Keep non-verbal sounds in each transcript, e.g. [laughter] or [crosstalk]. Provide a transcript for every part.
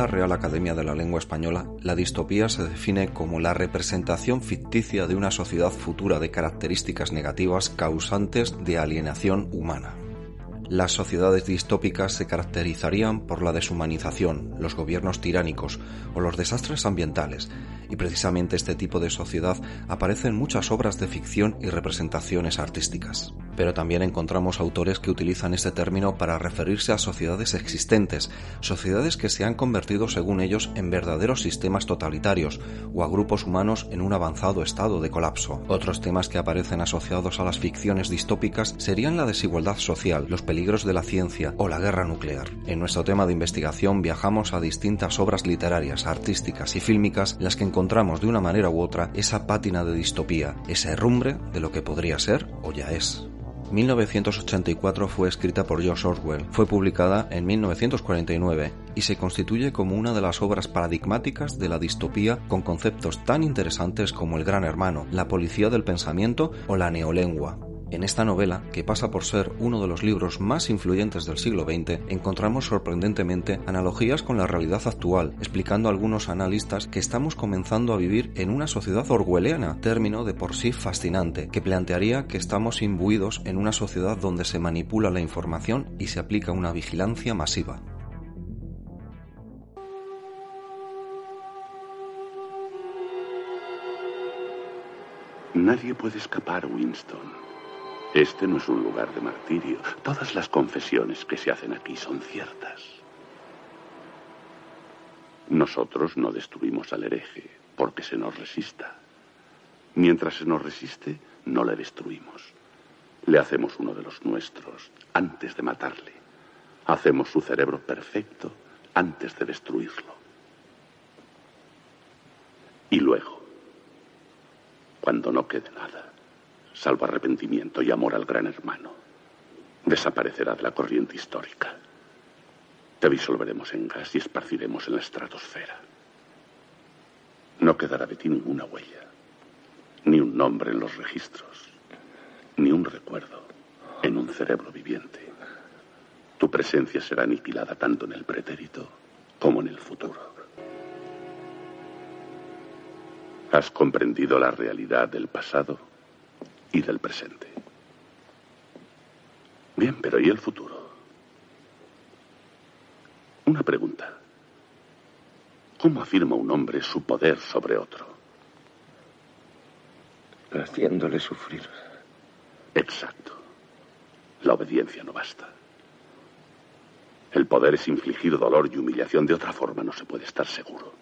la Real Academia de la Lengua Española, la distopía se define como la representación ficticia de una sociedad futura de características negativas causantes de alienación humana. Las sociedades distópicas se caracterizarían por la deshumanización, los gobiernos tiránicos o los desastres ambientales, y precisamente este tipo de sociedad aparece en muchas obras de ficción y representaciones artísticas pero también encontramos autores que utilizan este término para referirse a sociedades existentes, sociedades que se han convertido según ellos en verdaderos sistemas totalitarios o a grupos humanos en un avanzado estado de colapso. Otros temas que aparecen asociados a las ficciones distópicas serían la desigualdad social, los peligros de la ciencia o la guerra nuclear. En nuestro tema de investigación viajamos a distintas obras literarias, artísticas y fílmicas las que encontramos de una manera u otra esa pátina de distopía, esa herrumbre de lo que podría ser o ya es. 1984 fue escrita por George Orwell, fue publicada en 1949 y se constituye como una de las obras paradigmáticas de la distopía con conceptos tan interesantes como el Gran Hermano, la policía del pensamiento o la neolengua. En esta novela, que pasa por ser uno de los libros más influyentes del siglo XX, encontramos sorprendentemente analogías con la realidad actual, explicando a algunos analistas que estamos comenzando a vivir en una sociedad orwelliana, término de por sí fascinante, que plantearía que estamos imbuidos en una sociedad donde se manipula la información y se aplica una vigilancia masiva. Nadie puede escapar, Winston. Este no es un lugar de martirio. Todas las confesiones que se hacen aquí son ciertas. Nosotros no destruimos al hereje porque se nos resista. Mientras se nos resiste, no le destruimos. Le hacemos uno de los nuestros antes de matarle. Hacemos su cerebro perfecto antes de destruirlo. Y luego, cuando no quede nada, salvo arrepentimiento y amor al gran hermano, desaparecerá de la corriente histórica. Te disolveremos en gas y esparciremos en la estratosfera. No quedará de ti ninguna huella, ni un nombre en los registros, ni un recuerdo en un cerebro viviente. Tu presencia será aniquilada tanto en el pretérito como en el futuro. ¿Has comprendido la realidad del pasado? Y del presente. Bien, pero ¿y el futuro? Una pregunta. ¿Cómo afirma un hombre su poder sobre otro? Haciéndole sufrir. Exacto. La obediencia no basta. El poder es infligir dolor y humillación. De otra forma no se puede estar seguro.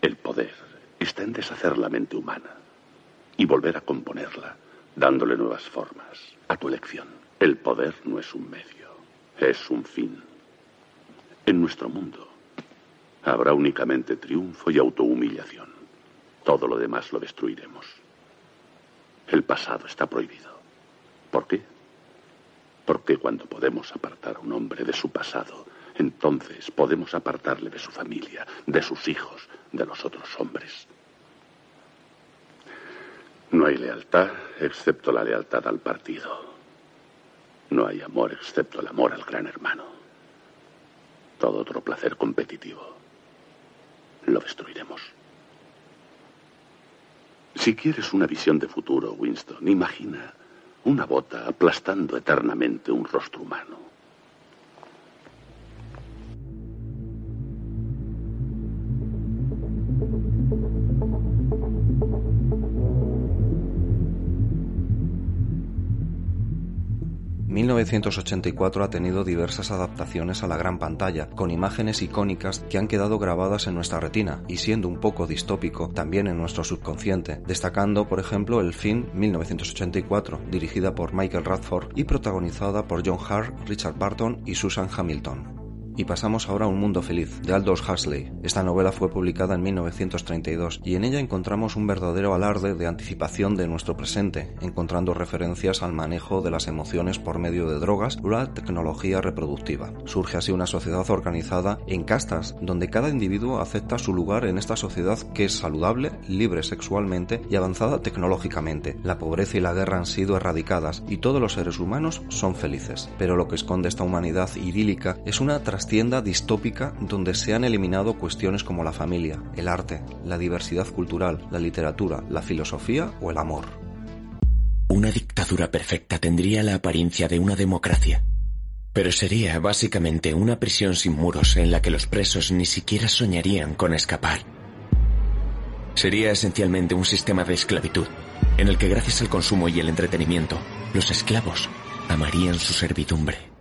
El poder está en deshacer la mente humana y volver a componerla, dándole nuevas formas a tu elección. El poder no es un medio, es un fin. En nuestro mundo habrá únicamente triunfo y autohumillación. Todo lo demás lo destruiremos. El pasado está prohibido. ¿Por qué? Porque cuando podemos apartar a un hombre de su pasado, entonces podemos apartarle de su familia, de sus hijos, de los otros hombres. No hay lealtad excepto la lealtad al partido. No hay amor excepto el amor al gran hermano. Todo otro placer competitivo lo destruiremos. Si quieres una visión de futuro, Winston, imagina una bota aplastando eternamente un rostro humano. 1984 ha tenido diversas adaptaciones a la gran pantalla, con imágenes icónicas que han quedado grabadas en nuestra retina y siendo un poco distópico también en nuestro subconsciente, destacando por ejemplo el film 1984, dirigida por Michael Radford y protagonizada por John Hart, Richard Barton y Susan Hamilton. Y pasamos ahora a Un Mundo Feliz, de Aldous Huxley. Esta novela fue publicada en 1932 y en ella encontramos un verdadero alarde de anticipación de nuestro presente, encontrando referencias al manejo de las emociones por medio de drogas o la tecnología reproductiva. Surge así una sociedad organizada en castas, donde cada individuo acepta su lugar en esta sociedad que es saludable, libre sexualmente y avanzada tecnológicamente. La pobreza y la guerra han sido erradicadas y todos los seres humanos son felices. Pero lo que esconde esta humanidad idílica es una trastienda distópica donde se han eliminado cuestiones como la familia, el arte, la diversidad cultural, la literatura, la filosofía o el amor. Una dictadura perfecta tendría la apariencia de una democracia, pero sería básicamente una prisión sin muros en la que los presos ni siquiera soñarían con escapar. Sería esencialmente un sistema de esclavitud, en el que gracias al consumo y el entretenimiento, los esclavos amarían su servidumbre.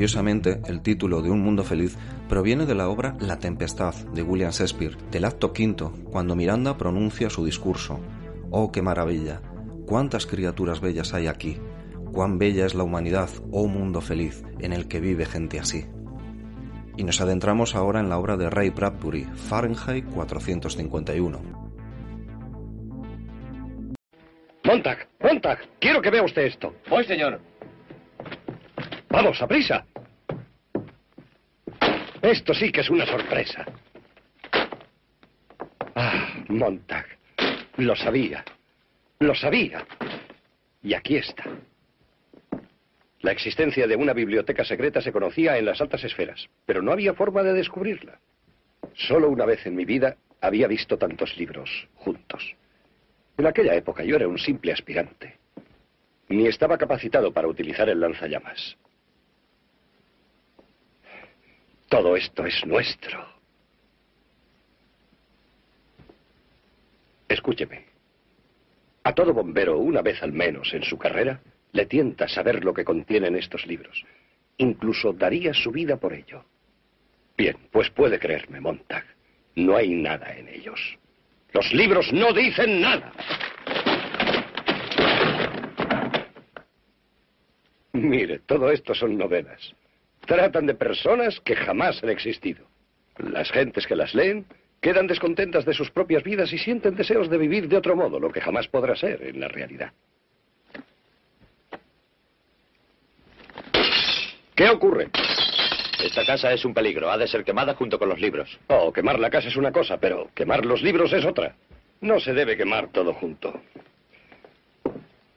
Curiosamente, el título de Un Mundo Feliz proviene de la obra La Tempestad de William Shakespeare, del acto quinto, cuando Miranda pronuncia su discurso. Oh, qué maravilla, cuántas criaturas bellas hay aquí, cuán bella es la humanidad, oh mundo feliz, en el que vive gente así. Y nos adentramos ahora en la obra de Ray Bradbury, Fahrenheit 451. Montag, Montag, quiero que vea usted esto. Voy, señor. Vamos, a prisa. Esto sí que es una sorpresa. Ah, Montag. Lo sabía. Lo sabía. Y aquí está. La existencia de una biblioteca secreta se conocía en las altas esferas, pero no había forma de descubrirla. Solo una vez en mi vida había visto tantos libros juntos. En aquella época yo era un simple aspirante. Ni estaba capacitado para utilizar el lanzallamas. Todo esto es nuestro. Escúcheme. A todo bombero, una vez al menos en su carrera, le tienta saber lo que contienen estos libros. Incluso daría su vida por ello. Bien, pues puede creerme, Montag. No hay nada en ellos. Los libros no dicen nada. Mire, todo esto son novelas. Tratan de personas que jamás han existido. Las gentes que las leen quedan descontentas de sus propias vidas y sienten deseos de vivir de otro modo, lo que jamás podrá ser en la realidad. ¿Qué ocurre? Esta casa es un peligro. Ha de ser quemada junto con los libros. Oh, quemar la casa es una cosa, pero quemar los libros es otra. No se debe quemar todo junto.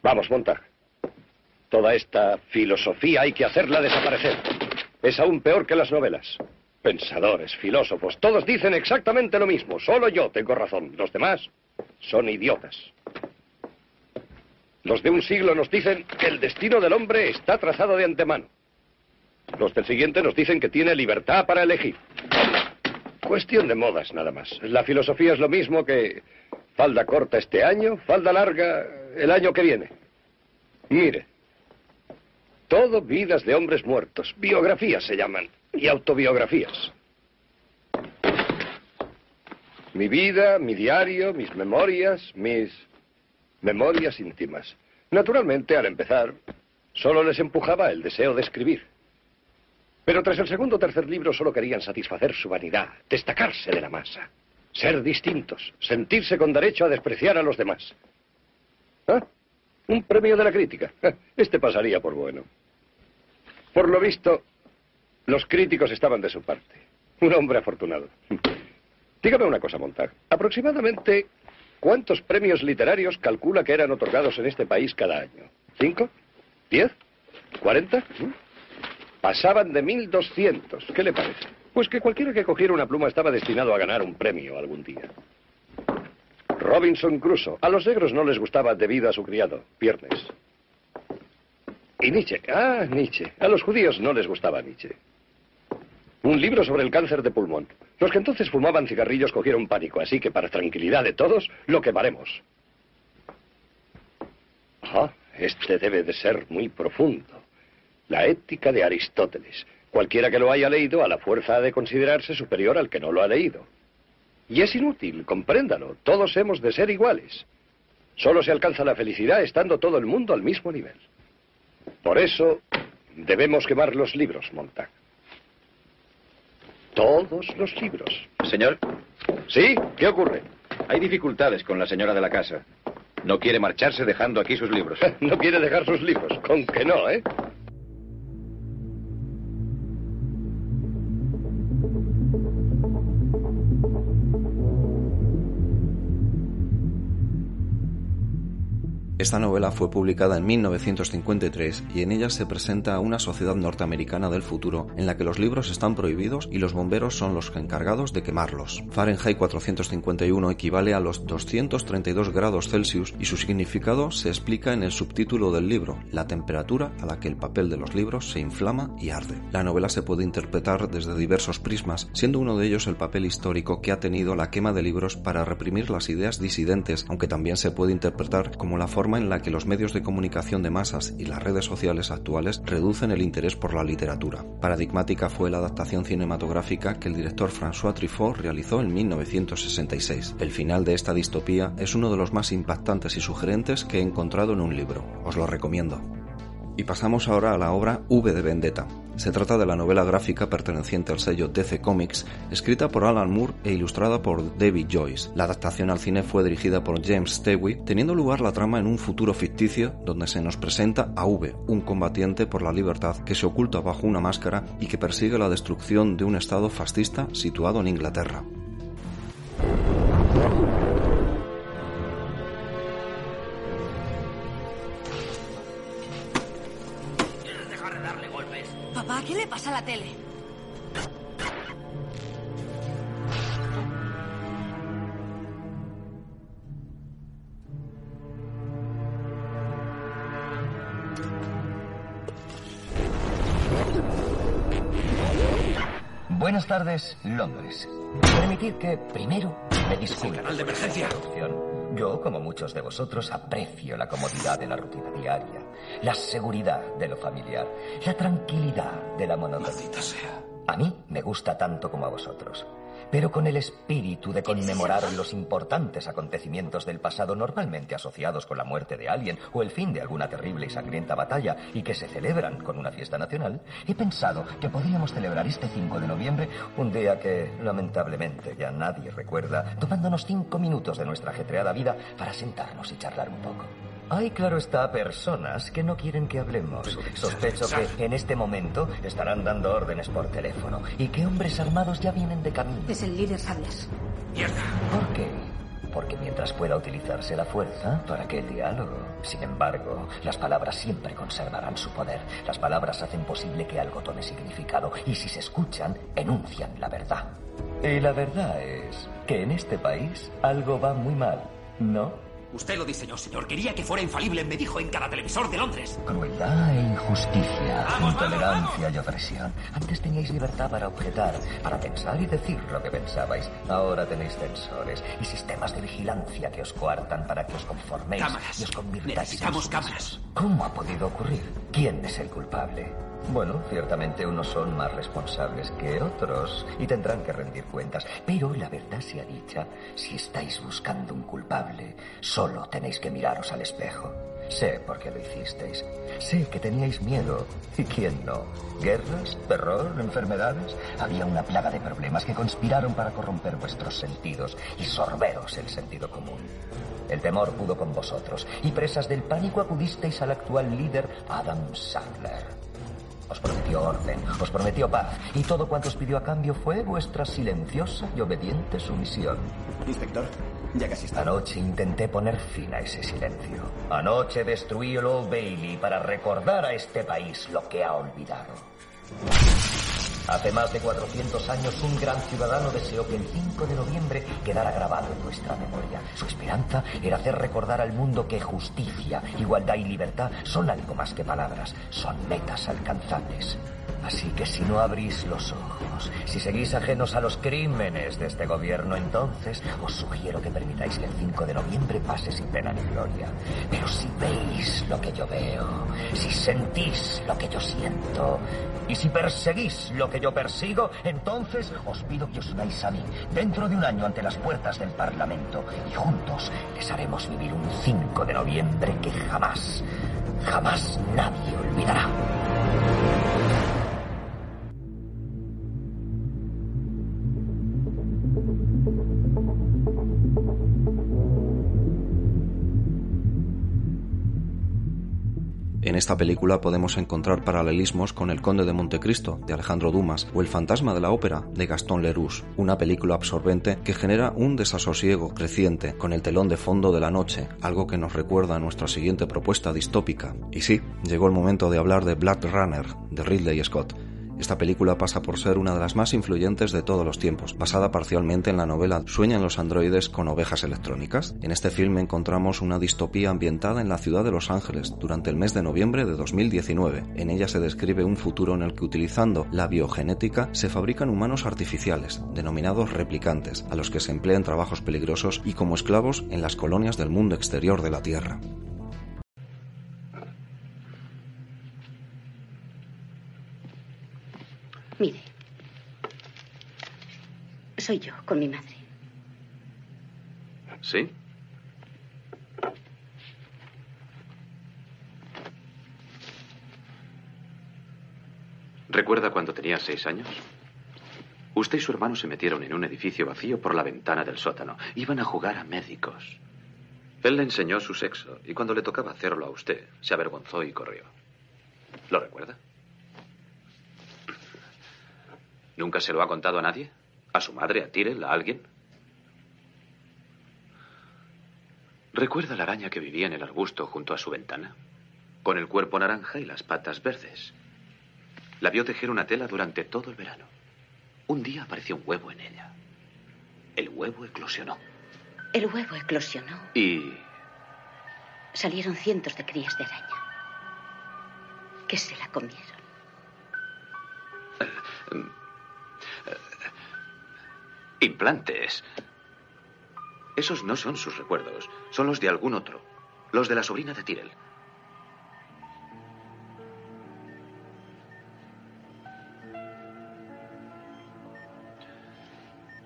Vamos, Montag. Toda esta filosofía hay que hacerla desaparecer. Es aún peor que las novelas. Pensadores, filósofos, todos dicen exactamente lo mismo. Solo yo tengo razón. Los demás son idiotas. Los de un siglo nos dicen que el destino del hombre está trazado de antemano. Los del siguiente nos dicen que tiene libertad para elegir. Cuestión de modas, nada más. La filosofía es lo mismo que falda corta este año, falda larga el año que viene. Mire, todo vidas de hombres muertos. Biografías se llaman. Y autobiografías. Mi vida, mi diario, mis memorias, mis memorias íntimas. Naturalmente, al empezar, solo les empujaba el deseo de escribir. Pero tras el segundo o tercer libro solo querían satisfacer su vanidad, destacarse de la masa, ser distintos, sentirse con derecho a despreciar a los demás. ¿Ah? Un premio de la crítica. [laughs] Este pasaría por bueno. Por lo visto, los críticos estaban de su parte. Un hombre afortunado. Dígame una cosa, Montag. Aproximadamente, ¿cuántos premios literarios calcula que eran otorgados en este país cada año? ¿Cinco? ¿Diez? ¿Cuarenta? Pasaban de mil doscientos. ¿Qué le parece? Pues que cualquiera que cogiera una pluma estaba destinado a ganar un premio algún día. Robinson Crusoe. A los negros no les gustaba debido a su criado, Viernes. Y Nietzsche. Ah, Nietzsche. A los judíos no les gustaba Nietzsche. Un libro sobre el cáncer de pulmón. Los que entonces fumaban cigarrillos cogieron pánico, así que para tranquilidad de todos, lo quemaremos. Ah, este debe de ser muy profundo. La ética de Aristóteles. Cualquiera que lo haya leído, a la fuerza ha de considerarse superior al que no lo ha leído. Y es inútil, compréndalo. Todos hemos de ser iguales. Solo se alcanza la felicidad estando todo el mundo al mismo nivel. Por eso debemos quemar los libros, Montag. Todos los libros. Señor. ¿Sí? ¿Qué ocurre? Hay dificultades con la señora de la casa. No quiere marcharse dejando aquí sus libros. [laughs] no quiere dejar sus libros. Con que no, ¿eh? Esta novela fue publicada en 1953 y en ella se presenta una sociedad norteamericana del futuro en la que los libros están prohibidos y los bomberos son los encargados de quemarlos. Fahrenheit 451 equivale a los 232 grados Celsius y su significado se explica en el subtítulo del libro, la temperatura a la que el papel de los libros se inflama y arde. La novela se puede interpretar desde diversos prismas, siendo uno de ellos el papel histórico que ha tenido la quema de libros para reprimir las ideas disidentes, aunque también se puede interpretar como la forma en la que los medios de comunicación de masas y las redes sociales actuales reducen el interés por la literatura. Paradigmática fue la adaptación cinematográfica que el director François Truffaut realizó en 1966. El final de esta distopía es uno de los más impactantes y sugerentes que he encontrado en un libro. Os lo recomiendo. Y pasamos ahora a la obra V de Vendetta. Se trata de la novela gráfica perteneciente al sello DC Comics, escrita por Alan Moore e ilustrada por David Joyce. La adaptación al cine fue dirigida por James Stewie, teniendo lugar la trama en un futuro ficticio donde se nos presenta a V, un combatiente por la libertad que se oculta bajo una máscara y que persigue la destrucción de un estado fascista situado en Inglaterra. La tele? Buenas tardes, Londres. Permitid que primero me disculpe. canal de emergencia. Yo, como muchos de vosotros, aprecio la comodidad de la rutina diaria, la seguridad de lo familiar, la tranquilidad de la monotonía. sea. A mí me gusta tanto como a vosotros, pero con el espíritu de conmemorar los importantes acontecimientos del pasado normalmente asociados con la muerte de alguien o el fin de alguna terrible y sangrienta batalla y que se celebran con una fiesta nacional, he pensado que podríamos celebrar este 5 de noviembre, un día que lamentablemente ya nadie recuerda, tomándonos cinco minutos de nuestra ajetreada vida para sentarnos y charlar un poco. Hay, claro está, personas que no quieren que hablemos. Sospecho que en este momento estarán dando órdenes por teléfono y que hombres armados ya vienen de camino. Es el líder Sabias. ¿Por qué? Porque mientras pueda utilizarse la fuerza, ¿para qué el diálogo? Sin embargo, las palabras siempre conservarán su poder. Las palabras hacen posible que algo tome significado y si se escuchan, enuncian la verdad. Y la verdad es que en este país algo va muy mal, ¿no? Usted lo diseñó, señor. Quería que fuera infalible. Me dijo en cada televisor de Londres. Crueldad e injusticia, intolerancia y opresión. Antes teníais libertad para objetar, para pensar y decir lo que pensabais. Ahora tenéis censores y sistemas de vigilancia que os coartan para que os conforméis Cámaras. y os convirtáis Necesitamos en cámaras. ¿Cómo ha podido ocurrir? ¿Quién es el culpable? Bueno, ciertamente unos son más responsables que otros y tendrán que rendir cuentas. Pero la verdad sea dicha, si estáis buscando un culpable, solo tenéis que miraros al espejo. Sé por qué lo hicisteis. Sé que teníais miedo. ¿Y quién no? ¿Guerras? ¿Terror? ¿Enfermedades? Había una plaga de problemas que conspiraron para corromper vuestros sentidos y sorberos el sentido común. El temor pudo con vosotros y presas del pánico acudisteis al actual líder Adam Sandler. Os prometió orden, os prometió paz, y todo cuanto os pidió a cambio fue vuestra silenciosa y obediente sumisión. Inspector, ya casi está. Anoche intenté poner fin a ese silencio. Anoche destruí el Old Bailey para recordar a este país lo que ha olvidado. Hace más de 400 años un gran ciudadano deseó que el 5 de noviembre quedara grabado en nuestra memoria. Su esperanza era hacer recordar al mundo que justicia, igualdad y libertad son algo más que palabras, son metas alcanzables. Así que si no abrís los ojos, si seguís ajenos a los crímenes de este gobierno, entonces os sugiero que permitáis que el 5 de noviembre pase sin pena ni gloria. Pero si veis lo que yo veo, si sentís lo que yo siento, y si perseguís lo que yo persigo, entonces os pido que os unáis a mí dentro de un año ante las puertas del Parlamento y juntos les haremos vivir un 5 de noviembre que jamás, jamás nadie olvidará. En esta película podemos encontrar paralelismos con El Conde de Montecristo, de Alejandro Dumas, o El Fantasma de la Ópera, de Gastón Leroux, una película absorbente que genera un desasosiego creciente con el telón de fondo de la noche, algo que nos recuerda a nuestra siguiente propuesta distópica. Y sí, llegó el momento de hablar de Black Runner, de Ridley Scott. Esta película pasa por ser una de las más influyentes de todos los tiempos, basada parcialmente en la novela Sueñan los androides con ovejas electrónicas. En este filme encontramos una distopía ambientada en la ciudad de Los Ángeles durante el mes de noviembre de 2019. En ella se describe un futuro en el que utilizando la biogenética se fabrican humanos artificiales, denominados replicantes, a los que se emplean trabajos peligrosos y como esclavos en las colonias del mundo exterior de la Tierra. Mire, soy yo con mi madre. ¿Sí? ¿Recuerda cuando tenía seis años? Usted y su hermano se metieron en un edificio vacío por la ventana del sótano. Iban a jugar a médicos. Él le enseñó su sexo y cuando le tocaba hacerlo a usted, se avergonzó y corrió. ¿Lo recuerda? ¿Nunca se lo ha contado a nadie? ¿A su madre, a Tyrell, a alguien? ¿Recuerda la araña que vivía en el arbusto junto a su ventana? Con el cuerpo naranja y las patas verdes. La vio tejer una tela durante todo el verano. Un día apareció un huevo en ella. El huevo eclosionó. El huevo eclosionó. Y... Salieron cientos de crías de araña. Que se la comieron. Implantes. Esos no son sus recuerdos, son los de algún otro. Los de la sobrina de Tyrell.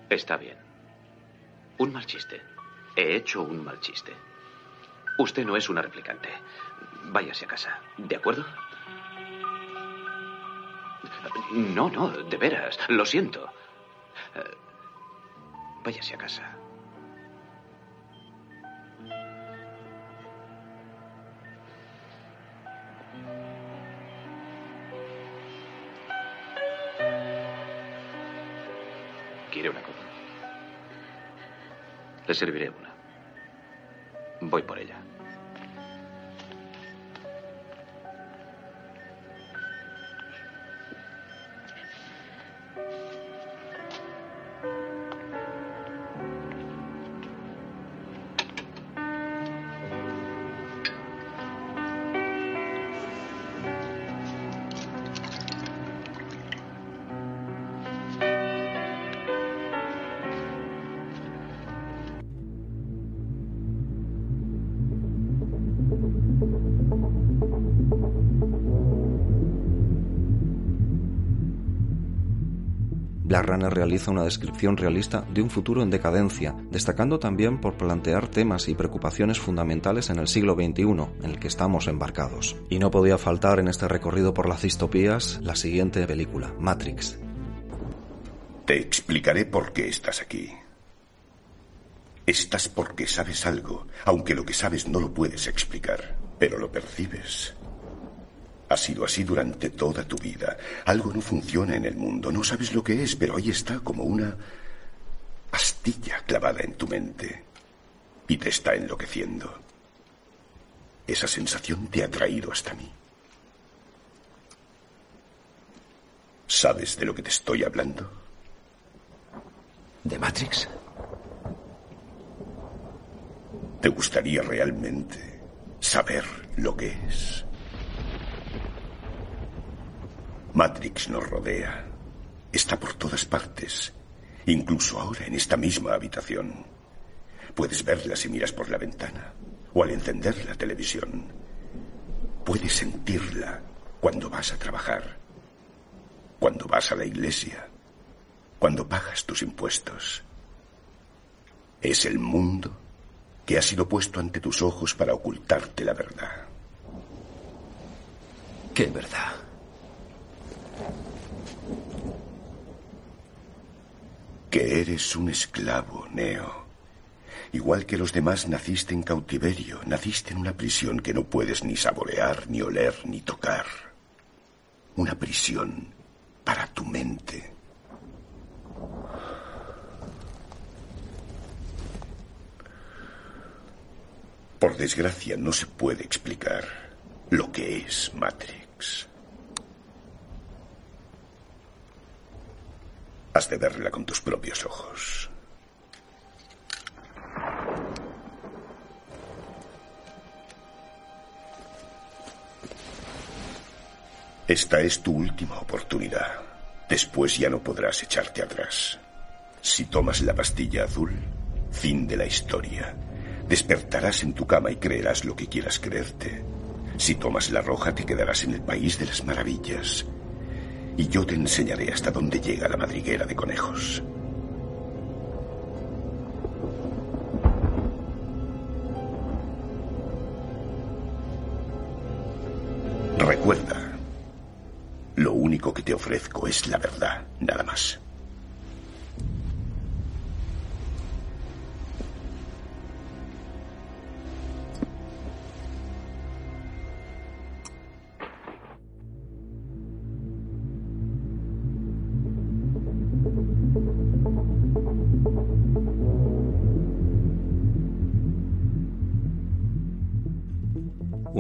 Está bien. Un mal chiste. He hecho un mal chiste. Usted no es una replicante. Váyase a casa, ¿de acuerdo? No, no, de veras, lo siento. Váyase a casa. ¿Quiere una copa? Le serviré una. Voy por ella. Runner realiza una descripción realista de un futuro en decadencia, destacando también por plantear temas y preocupaciones fundamentales en el siglo XXI, en el que estamos embarcados. Y no podía faltar en este recorrido por las distopías la siguiente película, Matrix. Te explicaré por qué estás aquí. Estás porque sabes algo, aunque lo que sabes no lo puedes explicar, pero lo percibes. Ha sido así durante toda tu vida. Algo no funciona en el mundo. No sabes lo que es, pero ahí está como una astilla clavada en tu mente. Y te está enloqueciendo. Esa sensación te ha traído hasta mí. ¿Sabes de lo que te estoy hablando? ¿De Matrix? ¿Te gustaría realmente saber lo que es? Matrix nos rodea. Está por todas partes. Incluso ahora en esta misma habitación. Puedes verla si miras por la ventana o al encender la televisión. Puedes sentirla cuando vas a trabajar, cuando vas a la iglesia, cuando pagas tus impuestos. Es el mundo que ha sido puesto ante tus ojos para ocultarte la verdad. ¿Qué verdad? Que eres un esclavo, Neo. Igual que los demás, naciste en cautiverio, naciste en una prisión que no puedes ni saborear, ni oler, ni tocar. Una prisión para tu mente. Por desgracia, no se puede explicar lo que es Matrix. Has de verla con tus propios ojos. Esta es tu última oportunidad. Después ya no podrás echarte atrás. Si tomas la pastilla azul, fin de la historia. Despertarás en tu cama y creerás lo que quieras creerte. Si tomas la roja, te quedarás en el país de las maravillas. Y yo te enseñaré hasta dónde llega la madriguera de conejos. Recuerda, lo único que te ofrezco es la verdad, nada más.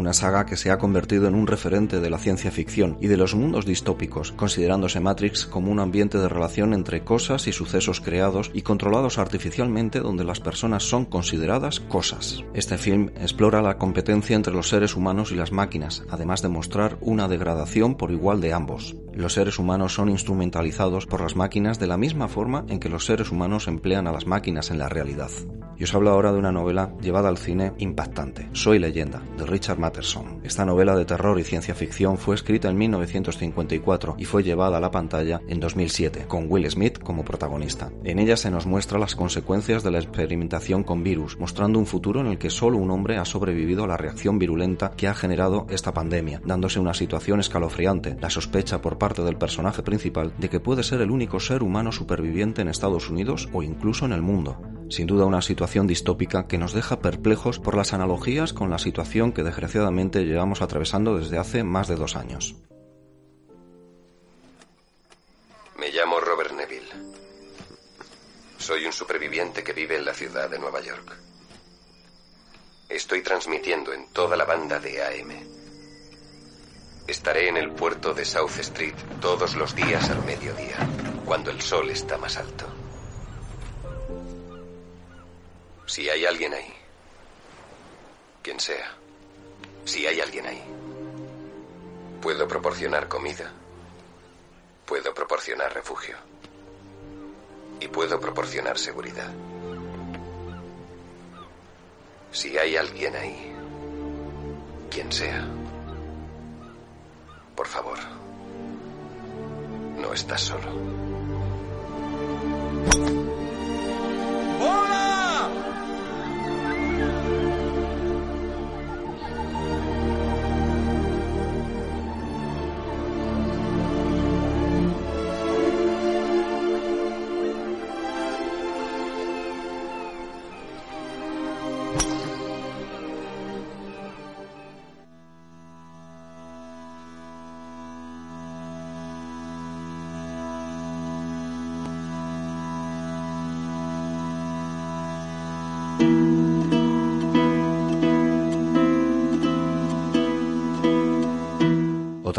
Una saga que se ha convertido en un referente de la ciencia ficción y de los mundos distópicos, considerándose Matrix como un ambiente de relación entre cosas y sucesos creados y controlados artificialmente donde las personas son consideradas cosas. Este film explora la competencia entre los seres humanos y las máquinas, además de mostrar una degradación por igual de ambos. Los seres humanos son instrumentalizados por las máquinas de la misma forma en que los seres humanos emplean a las máquinas en la realidad. Y os hablo ahora de una novela llevada al cine impactante, Soy leyenda, de Richard Matterson. Esta novela de terror y ciencia ficción fue escrita en 1954 y fue llevada a la pantalla en 2007, con Will Smith como protagonista. En ella se nos muestra las consecuencias de la experimentación con virus, mostrando un futuro en el que solo un hombre ha sobrevivido a la reacción virulenta que ha generado esta pandemia, dándose una situación escalofriante, la sospecha por parte del personaje principal de que puede ser el único ser humano superviviente en Estados Unidos o incluso en el mundo. Sin duda una situación distópica que nos deja perplejos por las analogías con la situación que llevamos atravesando desde hace más de dos años. Me llamo Robert Neville. Soy un superviviente que vive en la ciudad de Nueva York. Estoy transmitiendo en toda la banda de AM. Estaré en el puerto de South Street todos los días al mediodía, cuando el sol está más alto. Si hay alguien ahí, quien sea, si hay alguien ahí, puedo proporcionar comida, puedo proporcionar refugio y puedo proporcionar seguridad. Si hay alguien ahí, quien sea, por favor, no estás solo.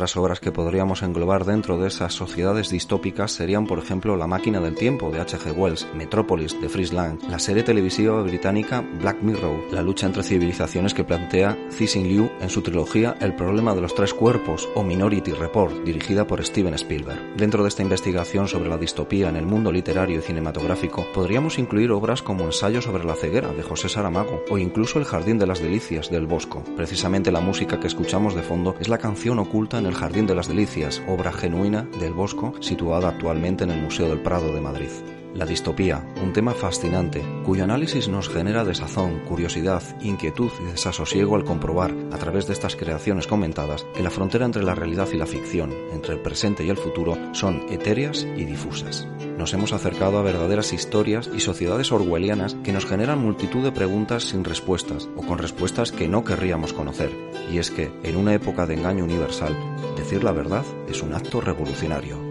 Otras obras que podríamos englobar dentro de esas sociedades distópicas serían, por ejemplo, La máquina del tiempo de H.G. Wells, Metrópolis de Fritz Lang, la serie televisiva británica Black Mirror, la lucha entre civilizaciones que plantea Cixin Liu en su trilogía El problema de los tres cuerpos o Minority Report, dirigida por Steven Spielberg. Dentro de esta investigación sobre la distopía en el mundo literario y cinematográfico, podríamos incluir obras como Ensayo sobre la ceguera de José Saramago o incluso El jardín de las delicias del Bosco. Precisamente la música que escuchamos de fondo es la canción oculta en El jardín de las delicias, obra genuina del Bosco, situada actualmente en el Museo del Prado de Madrid. La distopía, un tema fascinante, cuyo análisis nos genera desazón, curiosidad, inquietud y desasosiego al comprobar, a través de estas creaciones comentadas, que la frontera entre la realidad y la ficción, entre el presente y el futuro, son etéreas y difusas. Nos hemos acercado a verdaderas historias y sociedades orwellianas que nos generan multitud de preguntas sin respuestas o con respuestas que no querríamos conocer. Y es que, en una época de engaño universal, decir la verdad es un acto revolucionario.